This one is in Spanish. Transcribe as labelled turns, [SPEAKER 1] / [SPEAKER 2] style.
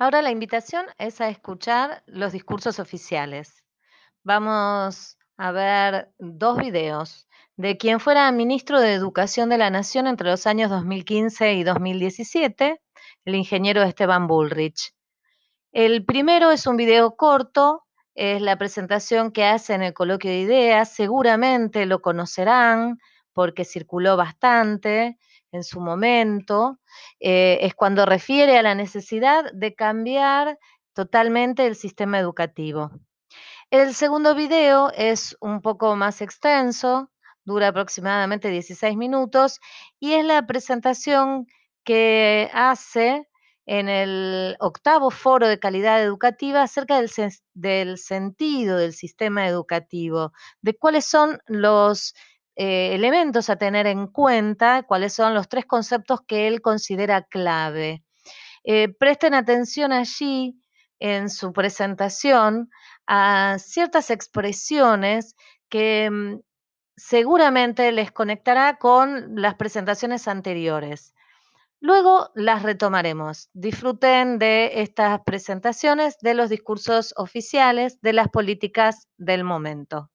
[SPEAKER 1] Ahora la invitación es a escuchar los discursos oficiales. Vamos a ver dos videos de quien fuera ministro de Educación de la Nación entre los años 2015 y 2017, el ingeniero Esteban Bullrich. El primero es un video corto, es la presentación que hace en el coloquio de ideas, seguramente lo conocerán porque circuló bastante en su momento, eh, es cuando refiere a la necesidad de cambiar totalmente el sistema educativo. El segundo video es un poco más extenso, dura aproximadamente 16 minutos y es la presentación que hace en el octavo foro de calidad educativa acerca del, del sentido del sistema educativo, de cuáles son los eh, elementos a tener en cuenta, cuáles son los tres conceptos que él considera clave. Eh, presten atención allí en su presentación a ciertas expresiones que mm, seguramente les conectará con las presentaciones anteriores. Luego las retomaremos. Disfruten de estas presentaciones, de los discursos oficiales, de las políticas del momento.